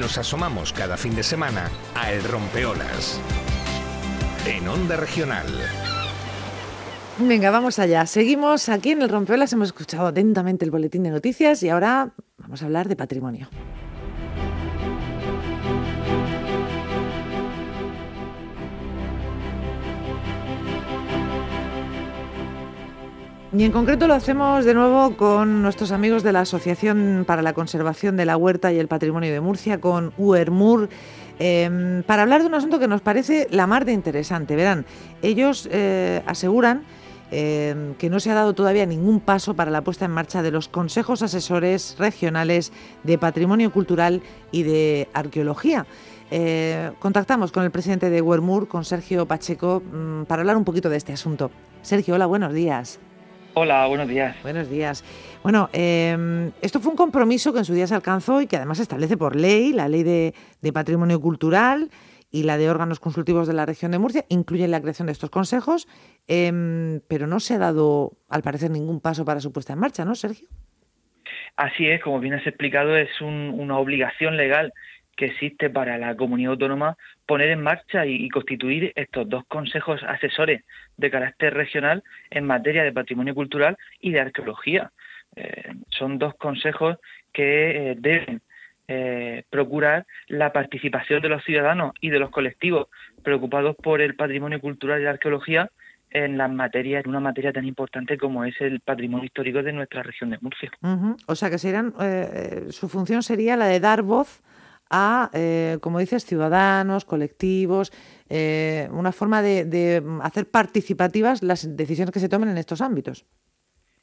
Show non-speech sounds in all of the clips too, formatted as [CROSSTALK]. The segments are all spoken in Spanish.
nos asomamos cada fin de semana a El Rompeolas. En Onda Regional. Venga, vamos allá. Seguimos aquí en El Rompeolas. Hemos escuchado atentamente el boletín de noticias y ahora vamos a hablar de patrimonio. Y en concreto lo hacemos de nuevo con nuestros amigos de la Asociación para la Conservación de la Huerta y el Patrimonio de Murcia, con UERMUR, em, para hablar de un asunto que nos parece la mar de interesante. Verán, ellos eh, aseguran em, que no se ha dado todavía ningún paso para la puesta en marcha de los consejos asesores regionales de patrimonio cultural y de arqueología. Eh, contactamos con el presidente de UERMUR, con Sergio Pacheco, mm, para hablar un poquito de este asunto. Sergio, hola, buenos días. Hola, buenos días. Buenos días. Bueno, em, esto fue un compromiso que en su día se alcanzó y que además se establece por ley, la ley de, patrimonio cultural y la de órganos consultivos de la región de Murcia, incluyen la creación de estos consejos, em, pero no se ha dado, al parecer, ningún paso para su puesta en marcha, ¿no, Sergio? Así es, como bien has explicado, es una obligación legal que existe para la comunidad autónoma poner en marcha y, constituir estos dos consejos asesores de carácter regional en materia de patrimonio cultural y de arqueología. Eh, son dos consejos que eh, deben eh, procurar la participación de los ciudadanos y de los colectivos preocupados por el patrimonio cultural y la arqueología en las materias, en una materia tan importante como es el patrimonio histórico de nuestra región de Murcia. O sea que serán, su función sería la de dar voz a, eh, como dices, ciudadanos, colectivos, eh, una forma de, hacer participativas las decisiones que se tomen en estos ámbitos.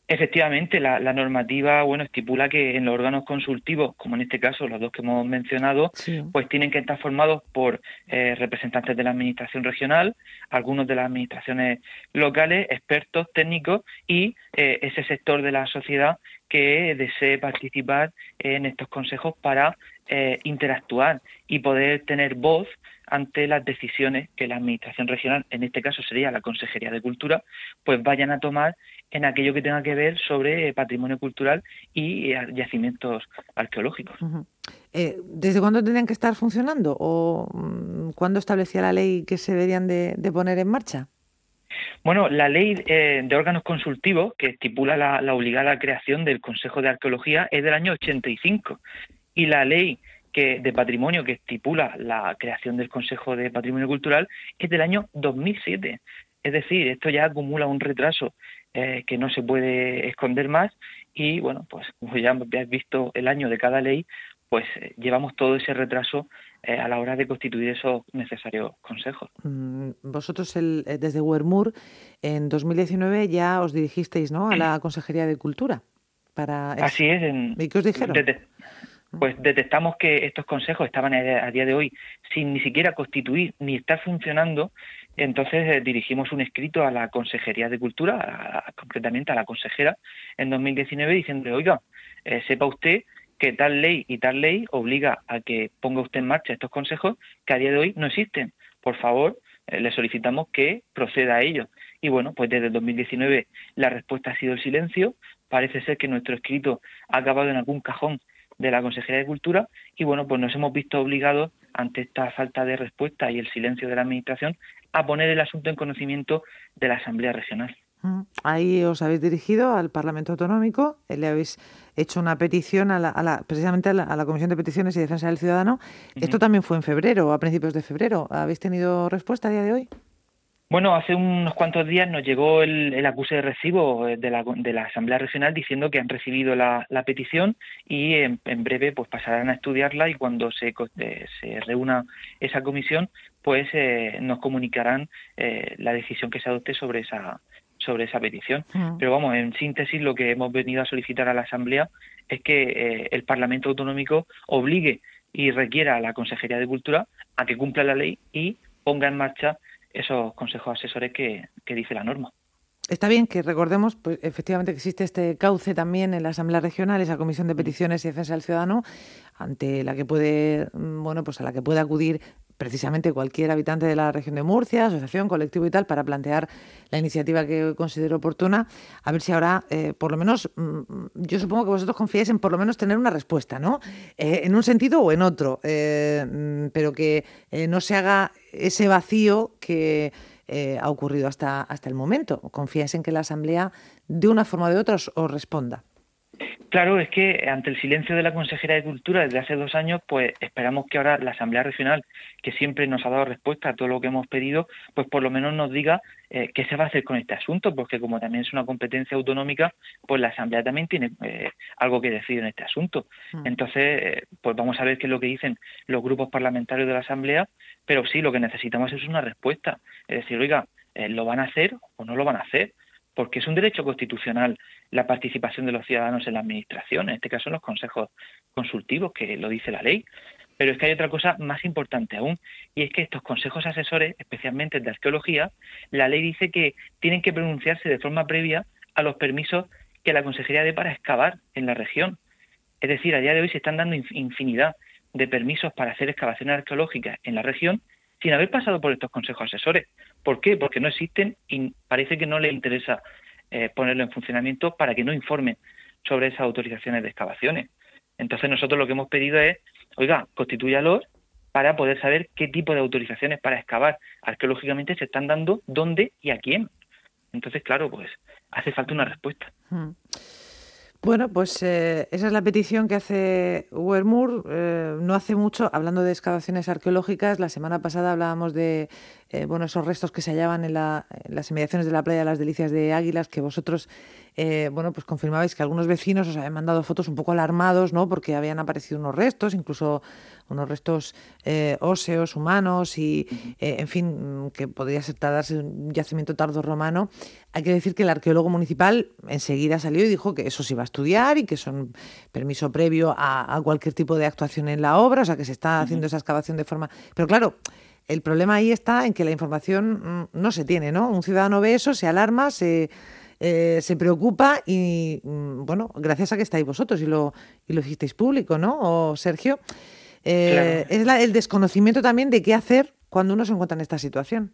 Efectivamente, la, normativa bueno estipula que en los órganos consultivos, como en este caso los dos que hemos mencionado, pues tienen que estar formados por eh, representantes de la administración regional, algunos de las administraciones locales, expertos técnicos y ese sector de la sociedad que desee participar en estos consejos para eh, interactuar y poder tener voz ante las decisiones que la Administración regional, en este caso sería la Consejería de Cultura, pues vayan a tomar en aquello que tenga que ver sobre patrimonio cultural y eh, yacimientos arqueológicos. Eh, ¿Desde cuándo tendrían que estar funcionando o mm, cuándo establecía la ley que se deberían de, poner en marcha? Bueno, la ley de órganos consultivos que estipula la, la, obligada creación del Consejo de Arqueología es del año 85 y la ley que, de patrimonio que estipula la creación del Consejo de Patrimonio Cultural es del año 2007. Es decir, esto ya acumula un retraso eh, que no se puede esconder más y bueno, pues como ya has visto el año de cada ley, pues eh, llevamos todo ese retraso eh, a la hora de constituir esos necesarios consejos. Mm, vosotros desde Wermur en 2019 ya os dirigisteis ¿no? a la Consejería de Cultura. Para Así es. ¿Y qué os dijeron? Pues detectamos que estos consejos estaban a día de hoy sin ni siquiera constituir ni estar funcionando, entonces eh, dirigimos un escrito a la Consejería de Cultura, concretamente a la consejera, en 2019 diciendo, oiga, eh, sepa usted que tal ley y tal ley obliga a que ponga usted en marcha estos consejos que a día de hoy no existen. Por favor, eh, le solicitamos que proceda a ello. Y bueno, pues desde el 2019 la respuesta ha sido el silencio. Parece ser que nuestro escrito ha acabado en algún cajón de la Consejería de Cultura y bueno, pues nos hemos visto obligados ante esta falta de respuesta y el silencio de la Administración a poner el asunto en conocimiento de la Asamblea Regional. Mm. Ahí os habéis dirigido al Parlamento Autonómico, eh, le habéis hecho una petición a la, precisamente a la, Comisión de Peticiones y Defensa del Ciudadano. Esto también fue en febrero, a principios de febrero. ¿Habéis tenido respuesta a día de hoy? Bueno, hace unos cuantos días nos llegó el, acuse de recibo eh, de la, de la, Asamblea Regional diciendo que han recibido la, petición y en, breve pues pasarán a estudiarla y cuando se, eh, se reúna esa comisión pues eh, nos comunicarán la decisión que se adopte sobre esa sobre esa petición. Pero vamos, en síntesis lo que hemos venido a solicitar a la Asamblea es que el Parlamento Autonómico obligue y requiera a la Consejería de Cultura a que cumpla la ley y ponga en marcha esos consejos asesores que, dice la norma. Está bien que recordemos, pues efectivamente que existe este cauce también en la Asamblea Regional, esa Comisión de Peticiones y Defensa del Ciudadano, ante la que puede, mm, bueno, pues a la que puede acudir precisamente cualquier habitante de la región de Murcia, asociación, colectivo y tal, para plantear la iniciativa que considero oportuna. A ver si ahora, eh, por lo menos, mm, yo supongo que vosotros confiáis en por lo menos tener una respuesta, ¿no? Eh, en un sentido o en otro, eh, mm, pero que no se haga ese vacío que ha ocurrido hasta, hasta el momento. ¿Confías en que la Asamblea, de una forma o de otra, os responda? Claro, es que ante el silencio de la Consejera de Cultura desde hace dos años, pues esperamos que ahora la Asamblea Regional, que siempre nos ha dado respuesta a todo lo que hemos pedido, pues por lo menos nos diga eh, qué se va a hacer con este asunto, porque como también es una competencia autonómica, pues la Asamblea también tiene eh, algo que decir en este asunto. Mm. Entonces, eh, pues vamos a ver qué es lo que dicen los grupos parlamentarios de la Asamblea, pero sí, lo que necesitamos es una respuesta. Es decir, oiga, ¿lo van a hacer o no lo van a hacer? Porque es un derecho constitucional la participación de los ciudadanos en la administración, en este caso en los consejos consultivos, que lo dice la ley. Pero es que hay otra cosa más importante aún, y es que estos consejos asesores, especialmente de arqueología, la ley dice que tienen que pronunciarse de forma previa a los permisos que la Consejería dé para excavar en la región. Es decir, a día de hoy se están dando infinidad de permisos para hacer excavaciones arqueológicas en la región sin haber pasado por estos consejos asesores. ¿Por qué? Porque no existen y parece que no les interesa eh, ponerlo en funcionamiento para que no informen sobre esas autorizaciones de excavaciones. Entonces nosotros lo que hemos pedido es, oiga, constituyalos para poder saber qué tipo de autorizaciones para excavar arqueológicamente se están dando, dónde y a quién. Entonces, claro, pues hace falta una respuesta. Bueno, pues eh, esa es la petición que hace Wermur. Eh, no hace mucho, hablando de excavaciones arqueológicas, la semana pasada hablábamos de eh, bueno, esos restos que se hallaban en, las inmediaciones de la playa de las Delicias de Águilas, que vosotros bueno, pues confirmabais que algunos vecinos os habían mandado fotos un poco alarmados, ¿no? Porque habían aparecido unos restos, incluso unos restos óseos, humanos, y en fin, que podría ser tratarse un yacimiento tardo romano. Hay que decir que el arqueólogo municipal enseguida salió y dijo que eso se iba a estudiar y que son permiso previo a, cualquier tipo de actuación en la obra, o sea que se está haciendo esa excavación de forma. Pero claro, el problema ahí está en que la información mm, no se tiene, ¿no? Un ciudadano ve eso, se alarma, se, eh, se preocupa y, mm, bueno, gracias a que estáis vosotros y lo, y lo hicisteis público, ¿no? O Sergio, eh, es el desconocimiento también de qué hacer cuando uno se encuentra en esta situación.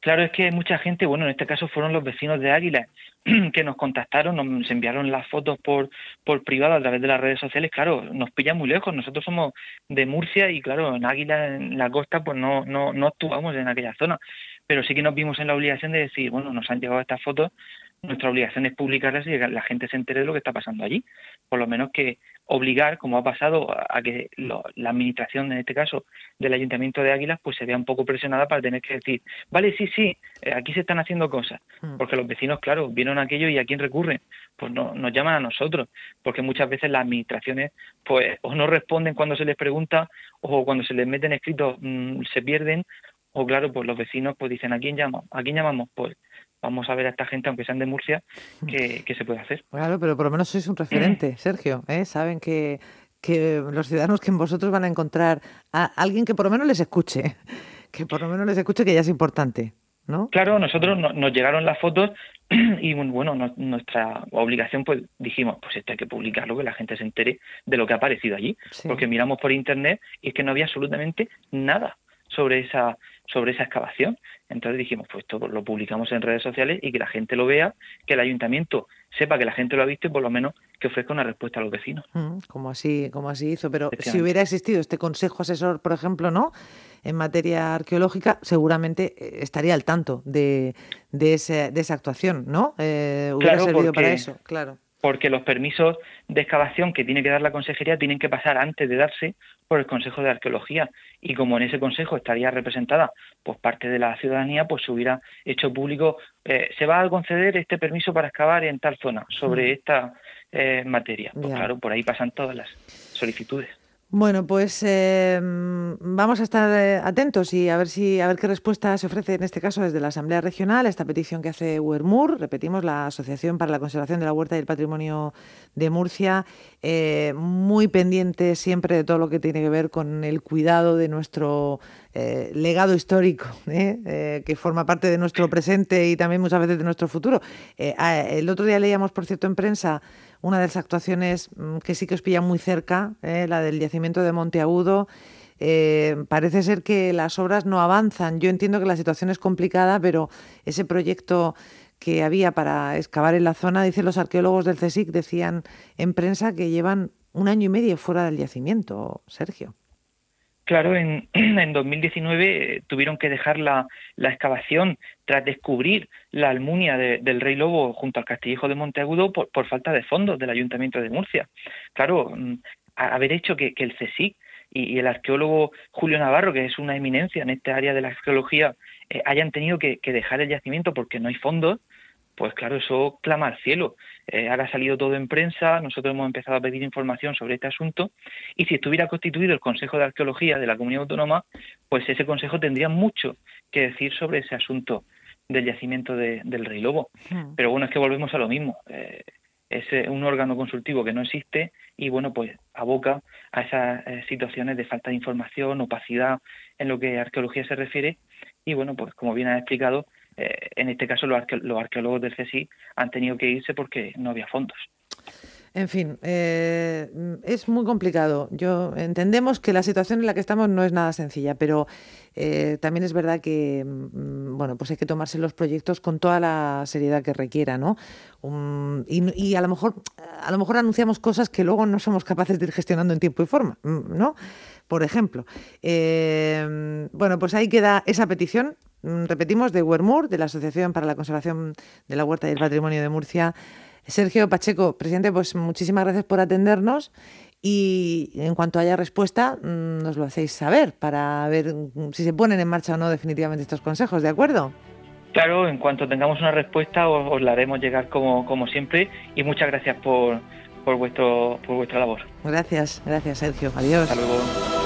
Claro, es que mucha gente, bueno, en este caso fueron los vecinos de Águila [CLEARS THROAT] que nos contactaron, nos enviaron las fotos por, por privado a través de las redes sociales. Claro, nos pillan muy lejos. Nosotros somos de Murcia y, claro, en Águila, en la costa, pues no, no, no actuamos en aquella zona. Pero sí que nos vimos en la obligación de decir, bueno, nos han llegado estas fotos, nuestra obligación es publicarlas y que la gente se entere de lo que está pasando allí. Por lo menos que obligar, como ha pasado, a que la administración, en este caso del Ayuntamiento de Águilas, pues se vea un poco presionada para tener que decir, vale, sí, sí, eh, aquí se están haciendo cosas. Hmm. Porque los vecinos, claro, vieron aquello y a quién recurren. Pues no, nos llaman a nosotros, porque muchas veces las administraciones, pues, o no responden cuando se les pregunta, o cuando se les meten escritos mm, se pierden, o claro, pues los vecinos pues dicen, ¿a quién llamamos? ¿A quién llamamos? Pues vamos a ver a esta gente, aunque sean de Murcia, qué, se puede hacer. Claro, pero por lo menos sois un referente, [CLEARS THROAT] Sergio. ¿eh? Saben que, que los ciudadanos que en vosotros van a encontrar a alguien que por lo menos les escuche, [LAUGHS] que por lo menos les escuche que ya es importante. ¿No? Claro, nosotros nos llegaron las fotos [CLEARS THROAT] y bueno, nuestra obligación pues dijimos, pues esto hay que publicarlo, que la gente se entere de lo que ha aparecido allí, porque miramos por internet y es que no había absolutamente nada sobre esa sobre esa excavación. Entonces dijimos, pues esto lo publicamos en redes sociales y que la gente lo vea, que el ayuntamiento sepa que la gente lo ha visto y por lo menos que ofrezca una respuesta a los vecinos. Mm, como así, como así hizo. Pero si hubiera existido este consejo asesor, por ejemplo, ¿no? En materia arqueológica, seguramente eh, estaría al tanto de, de, de esa actuación, ¿no? Eh, hubiera servido para eso, claro porque los permisos de excavación que tiene que dar la consejería tienen que pasar antes de darse por el Consejo de Arqueología. Y como en ese consejo estaría representada pues parte de la ciudadanía pues se hubiera hecho público eh, se va a conceder este permiso para excavar en tal zona sobre esta eh, materia pues claro por ahí pasan todas las solicitudes bueno, pues em, vamos a estar eh, atentos y a ver si a ver qué respuesta se ofrece en este caso desde la Asamblea Regional a esta petición que hace Huermur, repetimos, la Asociación para la Conservación de la Huerta y el Patrimonio de Murcia, eh, muy pendiente siempre de todo lo que tiene que ver con el cuidado de nuestro eh, legado histórico, que forma parte de nuestro presente y también muchas veces de nuestro futuro. el otro día leíamos, por cierto, en prensa una de las actuaciones mm, que sí que os pilla muy cerca, eh, la del yacimiento de Monteagudo, eh, parece ser que las obras no avanzan. Yo entiendo que la situación es complicada, pero ese proyecto que había para excavar en la zona, dicen los arqueólogos del CSIC, decían en prensa que llevan un año y medio fuera del yacimiento, Sergio. Claro, en, [CLEARS THROAT] en 2019 eh, tuvieron que dejar la, excavación tras descubrir la almunia del Rey Lobo junto al Castillejo de Monteagudo por, falta de fondos del Ayuntamiento de Murcia. Claro, mm, haber hecho que, el CSIC y, el arqueólogo Julio Navarro, que es una eminencia en esta área de la arqueología, eh, hayan tenido que, dejar el yacimiento porque no hay fondos, pues claro, eso clama al cielo. Eh, ahora ha salido todo en prensa, nosotros hemos empezado a pedir información sobre este asunto y si estuviera constituido el Consejo de Arqueología de la Comunidad Autónoma, pues ese Consejo tendría mucho que decir sobre ese asunto del yacimiento del Rey Lobo. Hmm. Pero bueno, es que volvemos a lo mismo. Eh, es un órgano consultivo que no existe y bueno, pues aboca a esas eh, situaciones de falta de información, opacidad en lo que a arqueología se refiere y bueno, pues como bien ha explicado, eh, en este caso los, arqueólogos del CSI han tenido que irse porque no había fondos. En fin, eh, es muy complicado. Yo entendemos que la situación en la que estamos no es nada sencilla, pero eh, también es verdad que mm, bueno, pues hay que tomarse los proyectos con toda la seriedad que requiera, ¿no? y, a lo mejor a lo mejor anunciamos cosas que luego no somos capaces de ir gestionando en tiempo y forma, mm, ¿no? Por ejemplo, bueno, pues ahí queda esa petición. Mm, repetimos de Wermur, de la Asociación para la Conservación de la Huerta y el Patrimonio de Murcia. Sergio Pacheco, presidente, pues muchísimas gracias por atendernos y en cuanto haya respuesta mm, nos lo hacéis saber para ver mm, si se ponen en marcha o no definitivamente estos consejos, ¿de acuerdo? Claro, en cuanto tengamos una respuesta os, la haremos llegar como, como siempre y muchas gracias por, por, vuestro, por vuestra labor. Gracias, gracias Sergio. Adiós. Hasta luego.